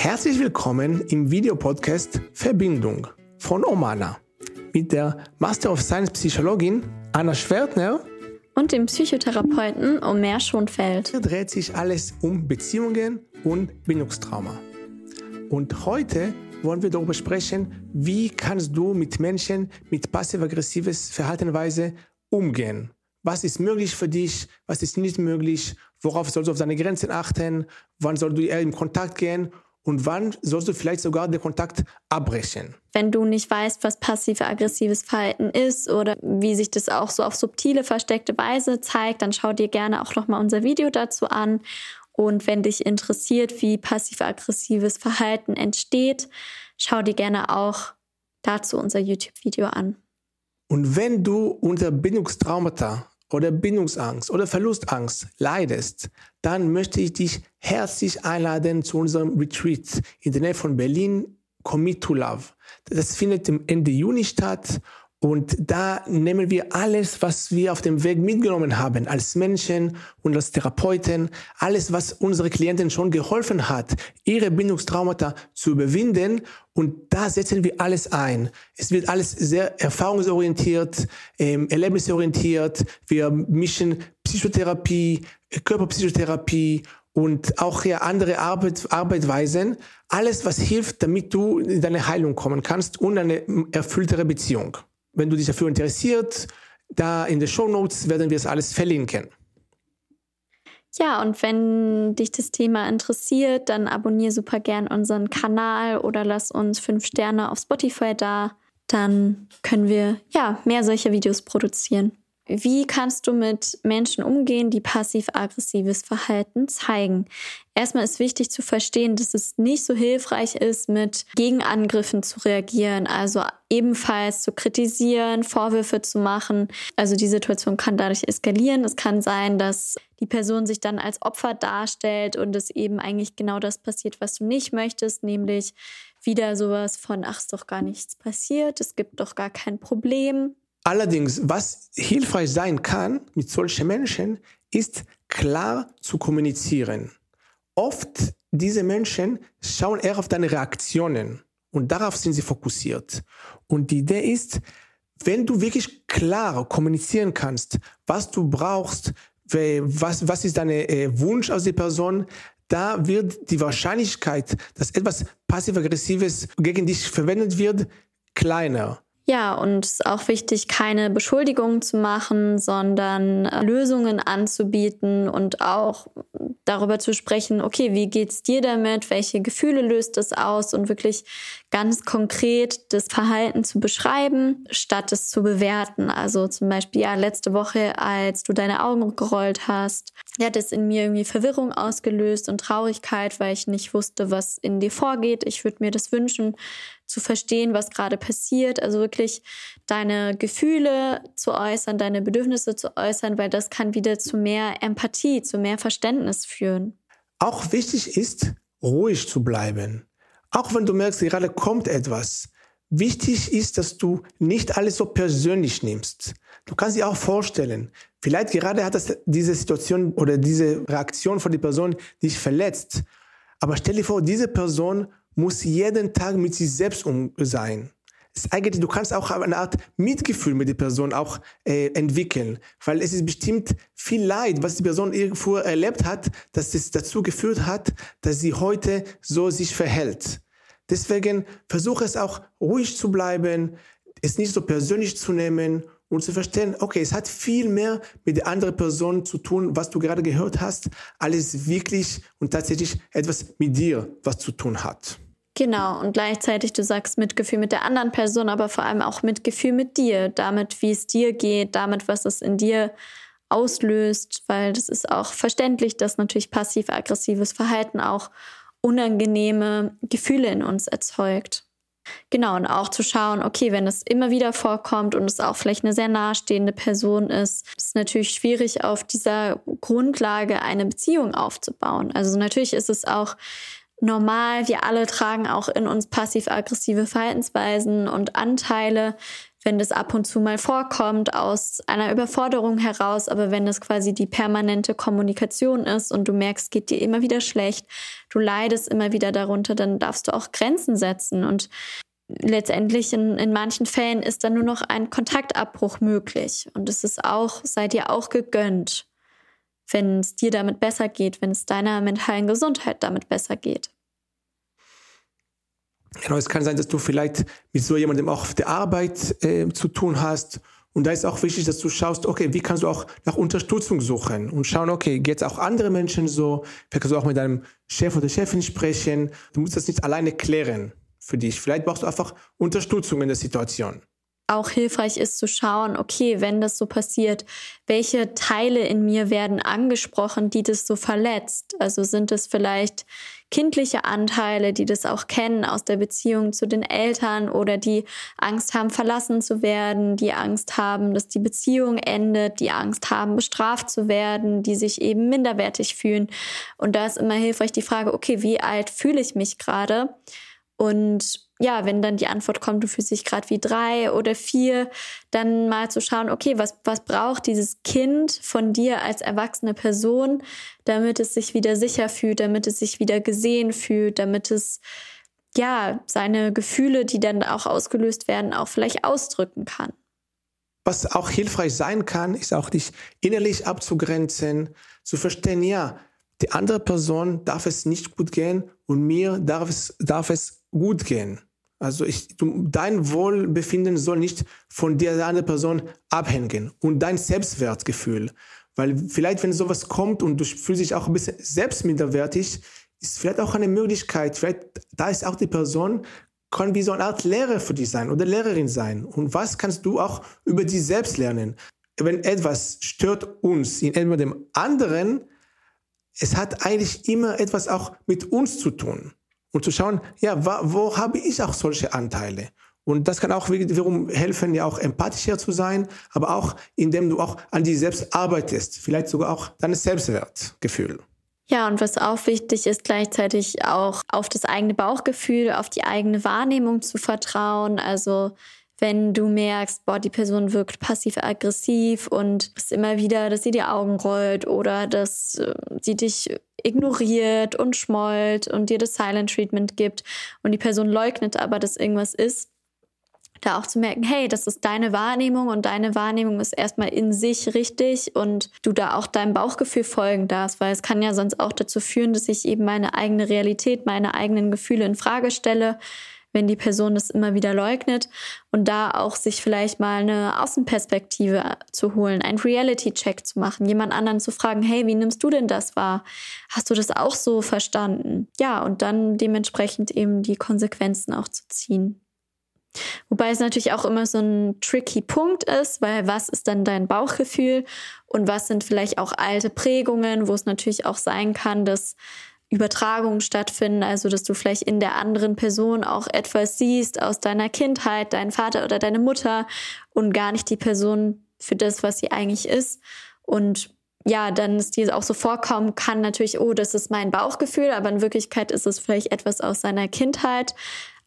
Herzlich willkommen im Videopodcast Verbindung von Omana mit der Master of Science Psychologin Anna Schwertner und dem Psychotherapeuten Omer Schonfeld. Hier dreht sich alles um Beziehungen und Bindungstrauma. Und heute wollen wir darüber sprechen, wie kannst du mit Menschen mit passiv-aggressives Verhaltenweise umgehen. Was ist möglich für dich? Was ist nicht möglich? Worauf sollst du auf deine Grenzen achten? Wann sollst du eher in Kontakt gehen? Und wann sollst du vielleicht sogar den Kontakt abbrechen? Wenn du nicht weißt, was passive-aggressives Verhalten ist oder wie sich das auch so auf subtile, versteckte Weise zeigt, dann schau dir gerne auch nochmal unser Video dazu an. Und wenn dich interessiert, wie passiv-aggressives Verhalten entsteht, schau dir gerne auch dazu unser YouTube-Video an. Und wenn du unter Bindungstraumata oder Bindungsangst oder Verlustangst leidest, dann möchte ich dich herzlich einladen zu unserem Retreat in der Nähe von Berlin, Commit to Love. Das findet Ende Juni statt und da nehmen wir alles, was wir auf dem Weg mitgenommen haben, als Menschen und als Therapeuten, alles, was unsere Klienten schon geholfen hat, ihre Bindungstraumata zu überwinden. Und da setzen wir alles ein. Es wird alles sehr erfahrungsorientiert, ähm, erlebnisorientiert. Wir mischen Psychotherapie, Körperpsychotherapie und auch hier andere Arbeit, Arbeitweisen. Alles, was hilft, damit du in deine Heilung kommen kannst und eine erfülltere Beziehung. Wenn du dich dafür interessiert, da in den Show Notes werden wir es alles verlinken. Ja, und wenn dich das Thema interessiert, dann abonniere super gern unseren Kanal oder lass uns fünf Sterne auf Spotify da. Dann können wir ja mehr solcher Videos produzieren. Wie kannst du mit Menschen umgehen, die passiv-aggressives Verhalten zeigen? Erstmal ist wichtig zu verstehen, dass es nicht so hilfreich ist, mit Gegenangriffen zu reagieren, also ebenfalls zu kritisieren, Vorwürfe zu machen. Also die Situation kann dadurch eskalieren. Es kann sein, dass die Person sich dann als Opfer darstellt und es eben eigentlich genau das passiert, was du nicht möchtest, nämlich wieder sowas von, ach, ist doch gar nichts passiert, es gibt doch gar kein Problem. Allerdings, was hilfreich sein kann mit solchen Menschen, ist klar zu kommunizieren. Oft diese Menschen schauen eher auf deine Reaktionen und darauf sind sie fokussiert. Und die Idee ist, wenn du wirklich klar kommunizieren kannst, was du brauchst, was, was ist dein äh, Wunsch aus der Person, da wird die Wahrscheinlichkeit, dass etwas passiv-aggressives gegen dich verwendet wird, kleiner. Ja, und es ist auch wichtig, keine Beschuldigungen zu machen, sondern äh, Lösungen anzubieten und auch darüber zu sprechen, okay, wie geht's dir damit? Welche Gefühle löst es aus? Und wirklich ganz konkret das Verhalten zu beschreiben, statt es zu bewerten. Also zum Beispiel, ja, letzte Woche, als du deine Augen gerollt hast, hat es in mir irgendwie Verwirrung ausgelöst und Traurigkeit, weil ich nicht wusste, was in dir vorgeht. Ich würde mir das wünschen, zu verstehen, was gerade passiert. Also wirklich deine Gefühle zu äußern, deine Bedürfnisse zu äußern, weil das kann wieder zu mehr Empathie, zu mehr Verständnis führen. Auch wichtig ist, ruhig zu bleiben. Auch wenn du merkst, gerade kommt etwas. Wichtig ist, dass du nicht alles so persönlich nimmst. Du kannst dir auch vorstellen, vielleicht gerade hat das diese Situation oder diese Reaktion von der Person dich verletzt. Aber stell dir vor, diese Person muss jeden Tag mit sich selbst um sein. Ist eigentlich, du kannst auch eine Art Mitgefühl mit der Person auch äh, entwickeln, weil es ist bestimmt viel Leid, was die Person irgendwo erlebt hat, dass es dazu geführt hat, dass sie heute so sich verhält. Deswegen versuche es auch ruhig zu bleiben, es nicht so persönlich zu nehmen und zu verstehen, okay, es hat viel mehr mit der anderen Person zu tun, was du gerade gehört hast, alles wirklich und tatsächlich etwas mit dir, was zu tun hat. Genau, und gleichzeitig, du sagst Mitgefühl mit der anderen Person, aber vor allem auch Mitgefühl mit dir, damit, wie es dir geht, damit, was es in dir auslöst, weil das ist auch verständlich, dass natürlich passiv-aggressives Verhalten auch unangenehme Gefühle in uns erzeugt. Genau, und auch zu schauen, okay, wenn es immer wieder vorkommt und es auch vielleicht eine sehr nahestehende Person ist, ist es natürlich schwierig, auf dieser Grundlage eine Beziehung aufzubauen. Also natürlich ist es auch normal. Wir alle tragen auch in uns passiv-aggressive Verhaltensweisen und Anteile. Wenn das ab und zu mal vorkommt aus einer Überforderung heraus, aber wenn das quasi die permanente Kommunikation ist und du merkst, geht dir immer wieder schlecht, du leidest immer wieder darunter, dann darfst du auch Grenzen setzen und letztendlich in, in manchen Fällen ist dann nur noch ein Kontaktabbruch möglich und es ist auch, sei dir auch gegönnt, wenn es dir damit besser geht, wenn es deiner mentalen Gesundheit damit besser geht. Genau, es kann sein, dass du vielleicht mit so jemandem auch auf der Arbeit äh, zu tun hast. Und da ist auch wichtig, dass du schaust, okay, wie kannst du auch nach Unterstützung suchen und schauen, okay, geht es auch andere Menschen so? Vielleicht kannst du auch mit deinem Chef oder Chefin sprechen. Du musst das nicht alleine klären für dich. Vielleicht brauchst du einfach Unterstützung in der Situation auch hilfreich ist zu schauen, okay, wenn das so passiert, welche Teile in mir werden angesprochen, die das so verletzt? Also sind es vielleicht kindliche Anteile, die das auch kennen aus der Beziehung zu den Eltern oder die Angst haben, verlassen zu werden, die Angst haben, dass die Beziehung endet, die Angst haben, bestraft zu werden, die sich eben minderwertig fühlen. Und da ist immer hilfreich die Frage, okay, wie alt fühle ich mich gerade? Und ja, wenn dann die Antwort kommt, du fühlst dich gerade wie drei oder vier, dann mal zu schauen, okay, was, was braucht dieses Kind von dir als erwachsene Person, damit es sich wieder sicher fühlt, damit es sich wieder gesehen fühlt, damit es ja seine Gefühle, die dann auch ausgelöst werden, auch vielleicht ausdrücken kann. Was auch hilfreich sein kann, ist auch dich innerlich abzugrenzen, zu verstehen, ja, die andere Person darf es nicht gut gehen und mir darf es, darf es gut gehen. Also ich, du, dein Wohlbefinden soll nicht von der anderen Person abhängen und dein Selbstwertgefühl. Weil vielleicht, wenn sowas kommt und du fühlst dich auch ein bisschen selbstminderwertig, ist vielleicht auch eine Möglichkeit, vielleicht da ist auch die Person, kann wie so eine Art Lehrer für dich sein oder Lehrerin sein. Und was kannst du auch über dich selbst lernen? Wenn etwas stört uns in dem anderen, es hat eigentlich immer etwas auch mit uns zu tun und zu schauen, ja, wo, habe ich auch solche Anteile? Und das kann auch wiederum helfen, ja auch empathischer zu sein, aber auch indem du auch an dir selbst arbeitest, vielleicht sogar auch dein Selbstwertgefühl. Ja, und was auch wichtig ist, gleichzeitig auch auf das eigene Bauchgefühl, auf die eigene Wahrnehmung zu vertrauen. Also wenn du merkst, boah, die Person wirkt passiv-aggressiv und es immer wieder, dass sie die Augen rollt oder dass äh, sie dich ignoriert und schmollt und dir das Silent Treatment gibt und die Person leugnet aber, dass irgendwas ist, da auch zu merken, hey, das ist deine Wahrnehmung und deine Wahrnehmung ist erstmal in sich richtig und du da auch deinem Bauchgefühl folgen darfst, weil es kann ja sonst auch dazu führen, dass ich eben meine eigene Realität, meine eigenen Gefühle in Frage stelle wenn die Person das immer wieder leugnet und da auch sich vielleicht mal eine Außenperspektive zu holen, einen Reality-Check zu machen, jemand anderen zu fragen, hey, wie nimmst du denn das wahr? Hast du das auch so verstanden? Ja, und dann dementsprechend eben die Konsequenzen auch zu ziehen. Wobei es natürlich auch immer so ein tricky Punkt ist, weil was ist dann dein Bauchgefühl und was sind vielleicht auch alte Prägungen, wo es natürlich auch sein kann, dass Übertragungen stattfinden, also dass du vielleicht in der anderen Person auch etwas siehst aus deiner Kindheit, deinen Vater oder deine Mutter und gar nicht die Person für das, was sie eigentlich ist. Und ja, dann ist dir auch so vorkommen kann natürlich, oh, das ist mein Bauchgefühl, aber in Wirklichkeit ist es vielleicht etwas aus seiner Kindheit.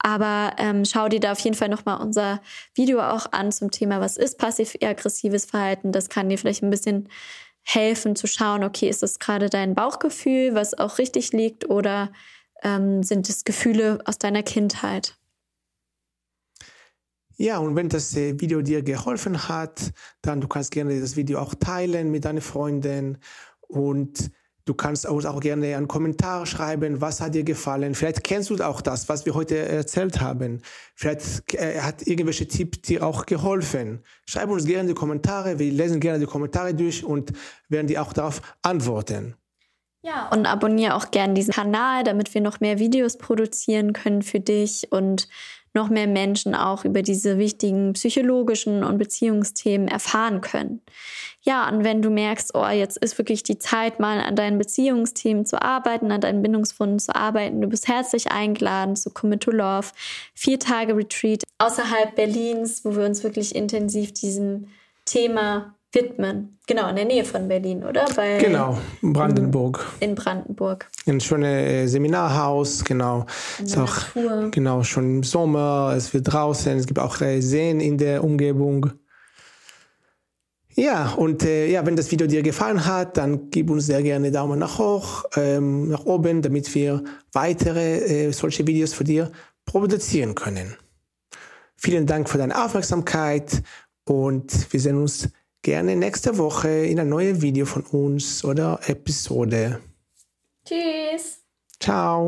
Aber ähm, schau dir da auf jeden Fall nochmal unser Video auch an zum Thema, was ist passiv-aggressives Verhalten. Das kann dir vielleicht ein bisschen helfen zu schauen, okay, ist das gerade dein Bauchgefühl, was auch richtig liegt, oder ähm, sind es Gefühle aus deiner Kindheit? Ja, und wenn das äh, Video dir geholfen hat, dann du kannst gerne das Video auch teilen mit deinen Freunden und Du kannst uns auch gerne einen Kommentar schreiben, was hat dir gefallen. Vielleicht kennst du auch das, was wir heute erzählt haben. Vielleicht äh, hat irgendwelche Tipps dir auch geholfen. Schreib uns gerne die Kommentare. Wir lesen gerne die Kommentare durch und werden dir auch darauf antworten. Ja, und abonniere auch gerne diesen Kanal, damit wir noch mehr Videos produzieren können für dich und noch mehr Menschen auch über diese wichtigen psychologischen und Beziehungsthemen erfahren können. Ja, und wenn du merkst, oh, jetzt ist wirklich die Zeit, mal an deinen Beziehungsthemen zu arbeiten, an deinen Bindungswunden zu arbeiten, du bist herzlich eingeladen zu Commit to Love, vier Tage Retreat außerhalb Berlins, wo wir uns wirklich intensiv diesem Thema widmen. Genau, in der Nähe von Berlin, oder? Bei, genau, Brandenburg. In Brandenburg. Ein schönes äh, Seminarhaus, genau. Ist auch, Natur. Genau, schon im Sommer, es wird draußen, es gibt auch äh, Seen in der Umgebung. Ja, und äh, ja, wenn das Video dir gefallen hat, dann gib uns sehr gerne Daumen nach hoch, ähm, nach oben, damit wir weitere äh, solche Videos für dir produzieren können. Vielen Dank für deine Aufmerksamkeit und wir sehen uns gerne nächste Woche in ein neues Video von uns oder Episode. Tschüss. Ciao.